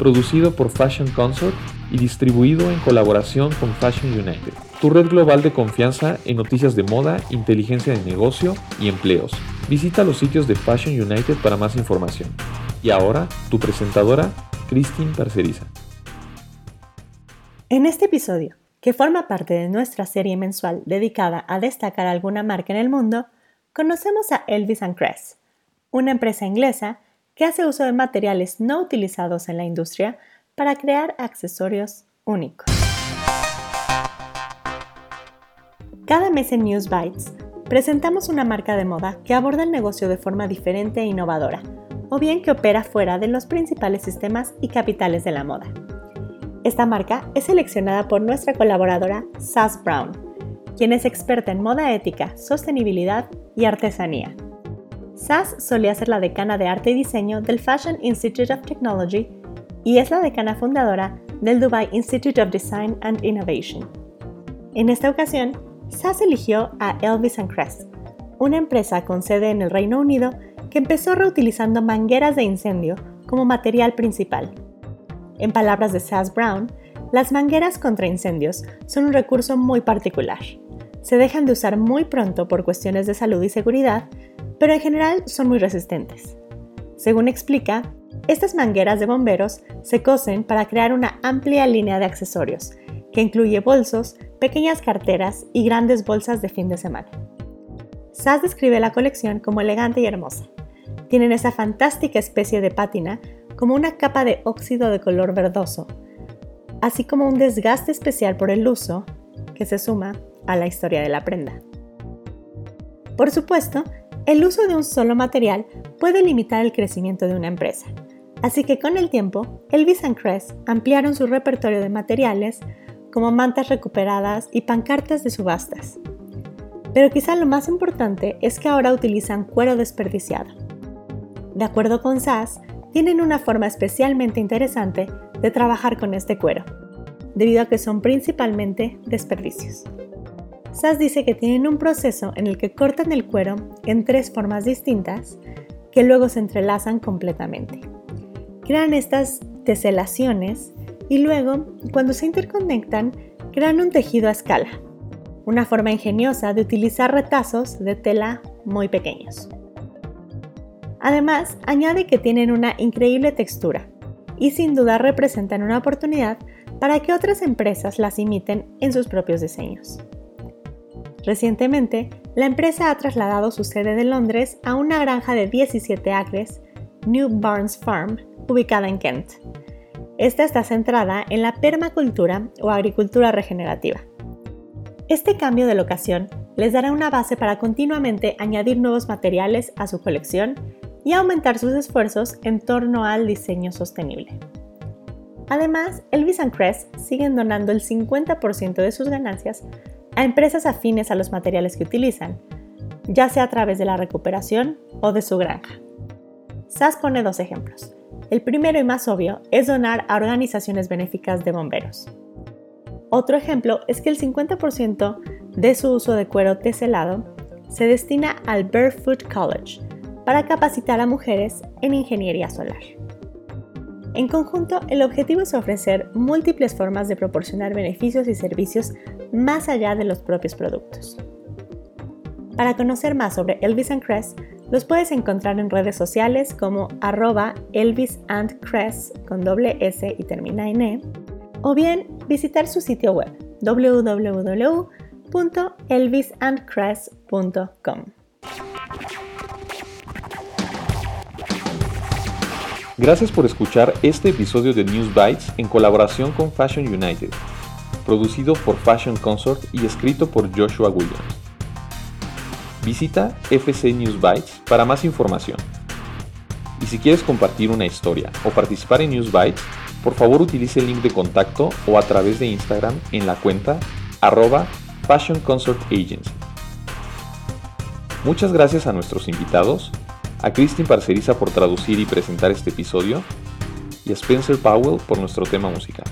producido por Fashion Consort y distribuido en colaboración con Fashion United, tu red global de confianza en noticias de moda, inteligencia de negocio y empleos. Visita los sitios de Fashion United para más información. Y ahora, tu presentadora, Christine Parceriza. En este episodio, que forma parte de nuestra serie mensual dedicada a destacar alguna marca en el mundo, conocemos a Elvis Cress, una empresa inglesa que hace uso de materiales no utilizados en la industria para crear accesorios únicos. Cada mes en News Bites presentamos una marca de moda que aborda el negocio de forma diferente e innovadora, o bien que opera fuera de los principales sistemas y capitales de la moda. Esta marca es seleccionada por nuestra colaboradora Sass Brown, quien es experta en moda ética, sostenibilidad y artesanía. Sass solía ser la decana de arte y diseño del Fashion Institute of Technology y es la decana fundadora del Dubai Institute of Design and Innovation. En esta ocasión, Sass eligió a Elvis Crest, una empresa con sede en el Reino Unido que empezó reutilizando mangueras de incendio como material principal. En palabras de Sass Brown, las mangueras contra incendios son un recurso muy particular. Se dejan de usar muy pronto por cuestiones de salud y seguridad, pero en general son muy resistentes. Según explica, estas mangueras de bomberos se cosen para crear una amplia línea de accesorios, que incluye bolsos, pequeñas carteras y grandes bolsas de fin de semana. Sass describe la colección como elegante y hermosa. Tienen esa fantástica especie de pátina como una capa de óxido de color verdoso, así como un desgaste especial por el uso que se suma a la historia de la prenda. Por supuesto, el uso de un solo material puede limitar el crecimiento de una empresa, así que con el tiempo, Elvis Crest ampliaron su repertorio de materiales como mantas recuperadas y pancartas de subastas. Pero quizá lo más importante es que ahora utilizan cuero desperdiciado. De acuerdo con SAS, tienen una forma especialmente interesante de trabajar con este cuero, debido a que son principalmente desperdicios. SAS dice que tienen un proceso en el que cortan el cuero en tres formas distintas que luego se entrelazan completamente. Crean estas teselaciones y luego, cuando se interconectan, crean un tejido a escala, una forma ingeniosa de utilizar retazos de tela muy pequeños. Además, añade que tienen una increíble textura y sin duda representan una oportunidad para que otras empresas las imiten en sus propios diseños. Recientemente, la empresa ha trasladado su sede de Londres a una granja de 17 acres, New Barnes Farm, ubicada en Kent. Esta está centrada en la permacultura o agricultura regenerativa. Este cambio de locación les dará una base para continuamente añadir nuevos materiales a su colección y aumentar sus esfuerzos en torno al diseño sostenible. Además, Elvis Crest siguen donando el 50% de sus ganancias a empresas afines a los materiales que utilizan, ya sea a través de la recuperación o de su granja. SAS pone dos ejemplos. El primero y más obvio es donar a organizaciones benéficas de bomberos. Otro ejemplo es que el 50% de su uso de cuero teselado se destina al Barefoot College para capacitar a mujeres en ingeniería solar. En conjunto, el objetivo es ofrecer múltiples formas de proporcionar beneficios y servicios más allá de los propios productos. Para conocer más sobre Elvis Crest, los puedes encontrar en redes sociales como arroba Elvis con doble S y termina en E, o bien visitar su sitio web www.elvisandcrest.com. Gracias por escuchar este episodio de News Bites en colaboración con Fashion United, producido por Fashion Consort y escrito por Joshua Williams. Visita FC News Bytes para más información. Y si quieres compartir una historia o participar en News Bytes, por favor utilice el link de contacto o a través de Instagram en la cuenta arroba Fashion Consort Agency. Muchas gracias a nuestros invitados, a Christine Parceriza por traducir y presentar este episodio, y a Spencer Powell por nuestro tema musical.